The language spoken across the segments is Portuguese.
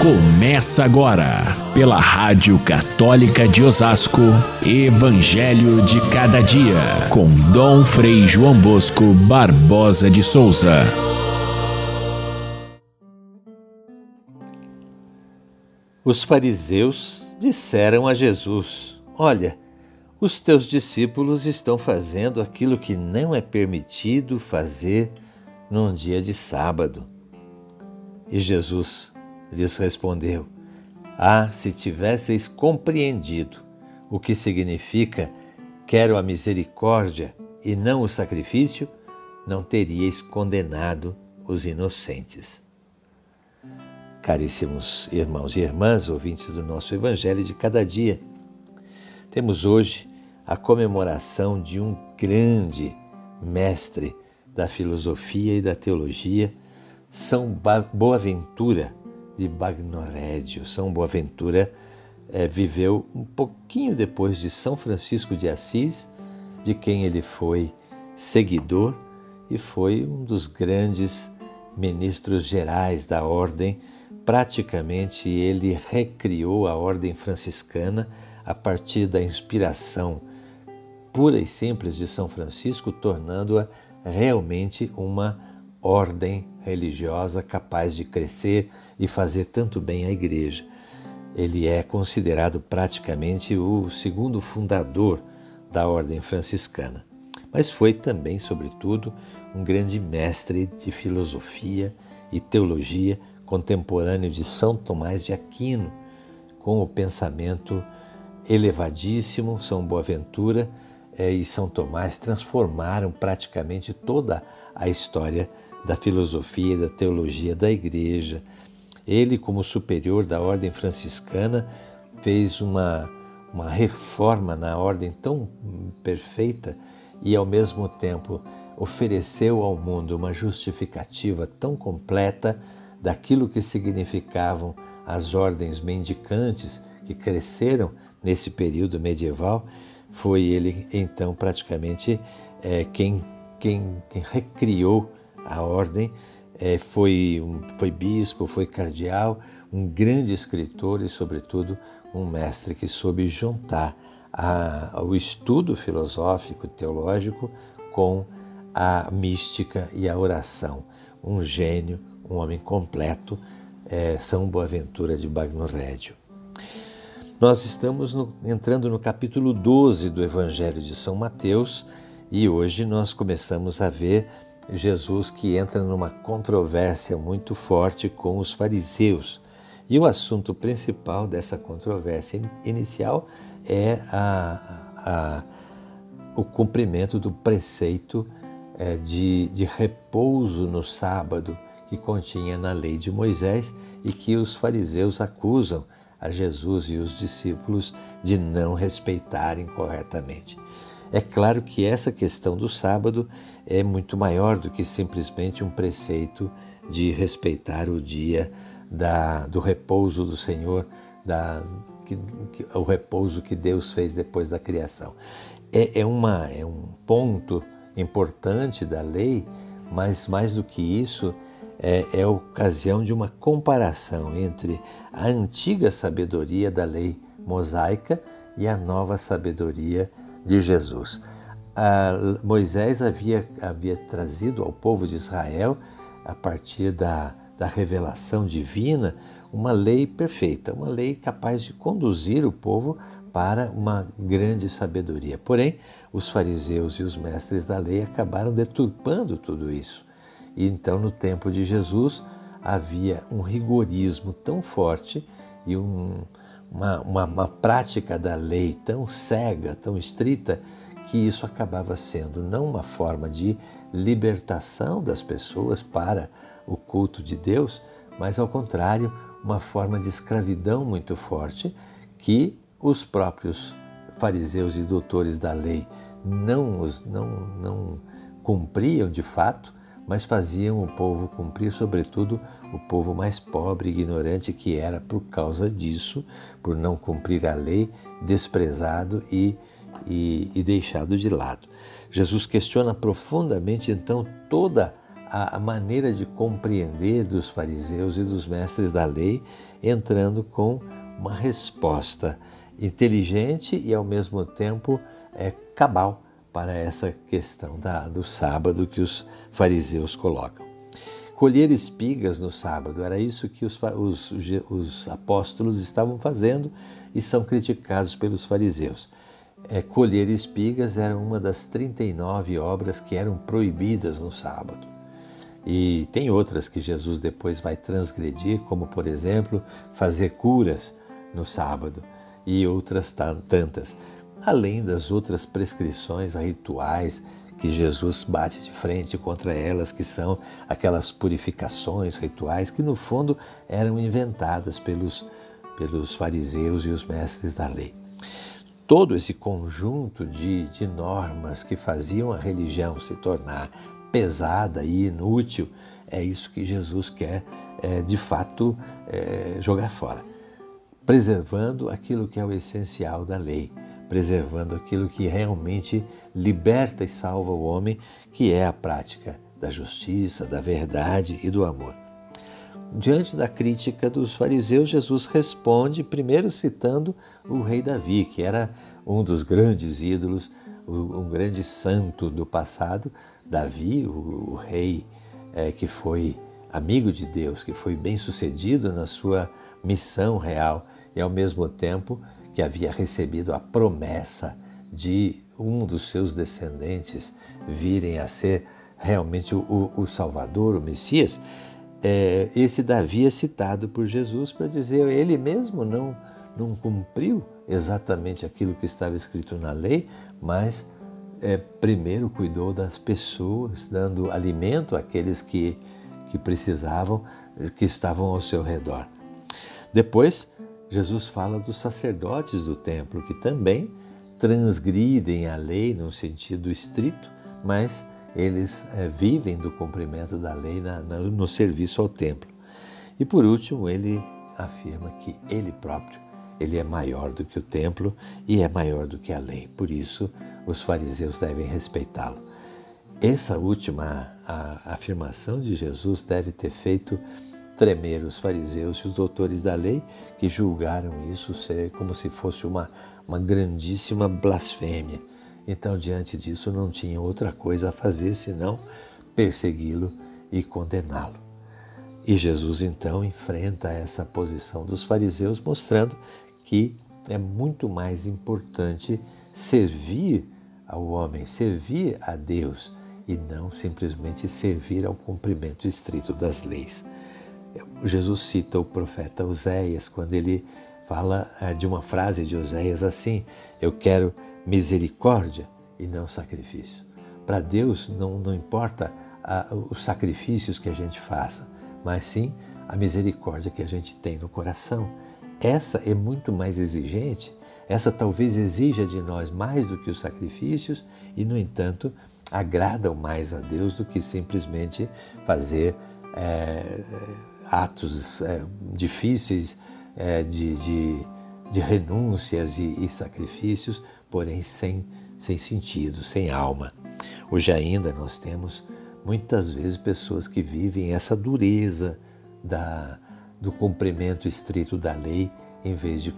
Começa agora, pela Rádio Católica de Osasco, Evangelho de Cada Dia, com Dom Frei João Bosco Barbosa de Souza. Os fariseus disseram a Jesus: Olha, os teus discípulos estão fazendo aquilo que não é permitido fazer num dia de sábado. E Jesus lhes respondeu: Ah, se tivesseis compreendido o que significa quero a misericórdia e não o sacrifício, não teríeis condenado os inocentes. Caríssimos irmãos e irmãs, ouvintes do nosso Evangelho de cada dia, temos hoje a comemoração de um grande mestre da filosofia e da teologia, São Boaventura de Bagnorédio. São Boaventura é, viveu um pouquinho depois de São Francisco de Assis, de quem ele foi seguidor e foi um dos grandes ministros gerais da ordem. Praticamente ele recriou a ordem franciscana a partir da inspiração pura e simples de São Francisco, tornando-a realmente uma ordem religiosa capaz de crescer e fazer tanto bem à igreja. Ele é considerado praticamente o segundo fundador da ordem franciscana, mas foi também, sobretudo, um grande mestre de filosofia e teologia contemporâneo de São Tomás de Aquino, com o pensamento elevadíssimo, São Boaventura eh, e São Tomás transformaram praticamente toda a história da filosofia e da teologia da Igreja. Ele, como superior da ordem franciscana, fez uma, uma reforma na ordem tão perfeita e, ao mesmo tempo, ofereceu ao mundo uma justificativa tão completa daquilo que significavam as ordens mendicantes que cresceram nesse período medieval. Foi ele, então, praticamente é, quem, quem, quem recriou a ordem, é, foi, um, foi bispo, foi cardeal, um grande escritor e, sobretudo, um mestre que soube juntar a, o estudo filosófico, teológico, com a mística e a oração. Um gênio, um homem completo, é, São Boaventura de Bagno Rédio. Nós estamos no, entrando no capítulo 12 do Evangelho de São Mateus e hoje nós começamos a ver Jesus que entra numa controvérsia muito forte com os fariseus. E o assunto principal dessa controvérsia inicial é a, a, o cumprimento do preceito é, de, de repouso no sábado que continha na lei de Moisés e que os fariseus acusam a Jesus e os discípulos de não respeitarem corretamente. É claro que essa questão do sábado é muito maior do que simplesmente um preceito de respeitar o dia da, do repouso do Senhor, da, que, que, o repouso que Deus fez depois da criação. É, é, uma, é um ponto importante da lei, mas mais do que isso, é, é ocasião de uma comparação entre a antiga sabedoria da lei mosaica e a nova sabedoria de Jesus. Moisés havia, havia trazido ao povo de Israel, a partir da, da revelação divina, uma lei perfeita, uma lei capaz de conduzir o povo para uma grande sabedoria. Porém, os fariseus e os mestres da lei acabaram deturpando tudo isso. E então, no tempo de Jesus, havia um rigorismo tão forte e um, uma, uma, uma prática da lei tão cega, tão estrita, que isso acabava sendo não uma forma de libertação das pessoas para o culto de Deus, mas ao contrário, uma forma de escravidão muito forte que os próprios fariseus e doutores da lei não, não, não cumpriam de fato, mas faziam o povo cumprir, sobretudo o povo mais pobre e ignorante que era por causa disso, por não cumprir a lei, desprezado e, e, e deixado de lado. Jesus questiona profundamente então toda a maneira de compreender dos fariseus e dos mestres da lei, entrando com uma resposta inteligente e ao mesmo tempo é, cabal para essa questão da, do sábado que os fariseus colocam. Colher espigas no sábado, era isso que os, os, os apóstolos estavam fazendo e são criticados pelos fariseus. É, colher espigas era uma das 39 obras que eram proibidas no sábado. E tem outras que Jesus depois vai transgredir, como por exemplo, fazer curas no sábado e outras tantas, além das outras prescrições rituais que Jesus bate de frente contra elas, que são aquelas purificações rituais que no fundo eram inventadas pelos, pelos fariseus e os mestres da lei. Todo esse conjunto de, de normas que faziam a religião se tornar pesada e inútil, é isso que Jesus quer é, de fato é, jogar fora. Preservando aquilo que é o essencial da lei, preservando aquilo que realmente liberta e salva o homem, que é a prática da justiça, da verdade e do amor. Diante da crítica dos fariseus, Jesus responde, primeiro citando o rei Davi, que era um dos grandes ídolos, um grande santo do passado, Davi, o, rei é, que foi amigo de Deus, que foi bem sucedido na sua missão real e ao mesmo tempo que havia recebido a promessa de um dos seus descendentes virem a ser realmente o, o Salvador, o Messias, é, esse Davi é citado por Jesus para dizer ele mesmo não, não cumpriu exatamente aquilo que estava escrito na lei, mas é, primeiro cuidou das pessoas, dando alimento àqueles que, que precisavam, que estavam ao seu redor. Depois, Jesus fala dos sacerdotes do templo, que também transgridem a lei num sentido estrito, mas eles é, vivem do cumprimento da lei na, na, no serviço ao templo. E por último, ele afirma que ele próprio ele é maior do que o templo e é maior do que a lei. Por isso, os fariseus devem respeitá-lo. Essa última afirmação de Jesus deve ter feito tremer os fariseus e os doutores da lei, que julgaram isso ser como se fosse uma, uma grandíssima blasfêmia. Então, diante disso, não tinham outra coisa a fazer senão persegui-lo e condená-lo. E Jesus então enfrenta essa posição dos fariseus, mostrando que é muito mais importante servir ao homem, servir a Deus e não simplesmente servir ao cumprimento estrito das leis. Jesus cita o profeta Oséias quando ele fala eh, de uma frase de Oséias assim: Eu quero misericórdia e não sacrifício. Para Deus não, não importa ah, os sacrifícios que a gente faça, mas sim a misericórdia que a gente tem no coração essa é muito mais exigente, essa talvez exija de nós mais do que os sacrifícios e, no entanto, agradam mais a Deus do que simplesmente fazer é, atos é, difíceis é, de, de, de, renúncias e, e sacrifícios, porém sem, sem sentido, sem alma. Hoje ainda nós temos muitas vezes pessoas que vivem essa dureza da, do cumprimento estrito da lei, em vez de,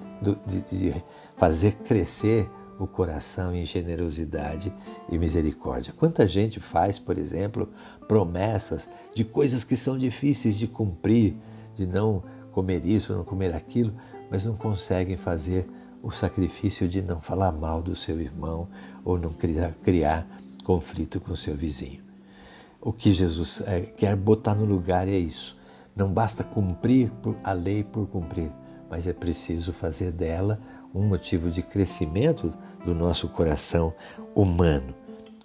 de, de fazer crescer o coração em generosidade e misericórdia. Quanta gente faz, por exemplo, promessas de coisas que são difíceis de cumprir, de não comer isso, não comer aquilo, mas não conseguem fazer o sacrifício de não falar mal do seu irmão ou não criar, criar conflito com o seu vizinho. O que Jesus é, quer botar no lugar é isso não basta cumprir a lei por cumprir, mas é preciso fazer dela um motivo de crescimento do nosso coração humano.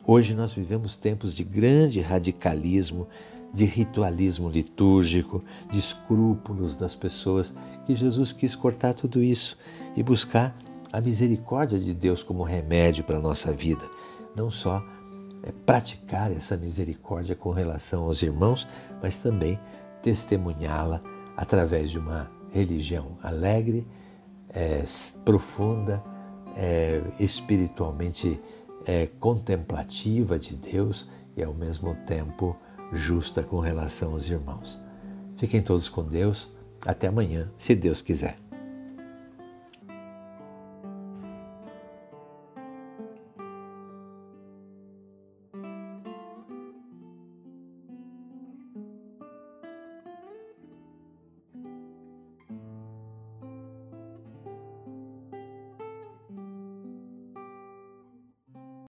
Hoje nós vivemos tempos de grande radicalismo, de ritualismo litúrgico, de escrúpulos das pessoas, que Jesus quis cortar tudo isso e buscar a misericórdia de Deus como remédio para a nossa vida. Não só é, praticar essa misericórdia com relação aos irmãos, mas também testemunhá-la através de uma religião alegre, é, profunda, é, espiritualmente é, contemplativa de Deus e ao mesmo tempo justa com relação aos irmãos. Fiquem todos com Deus. Até amanhã, se Deus quiser.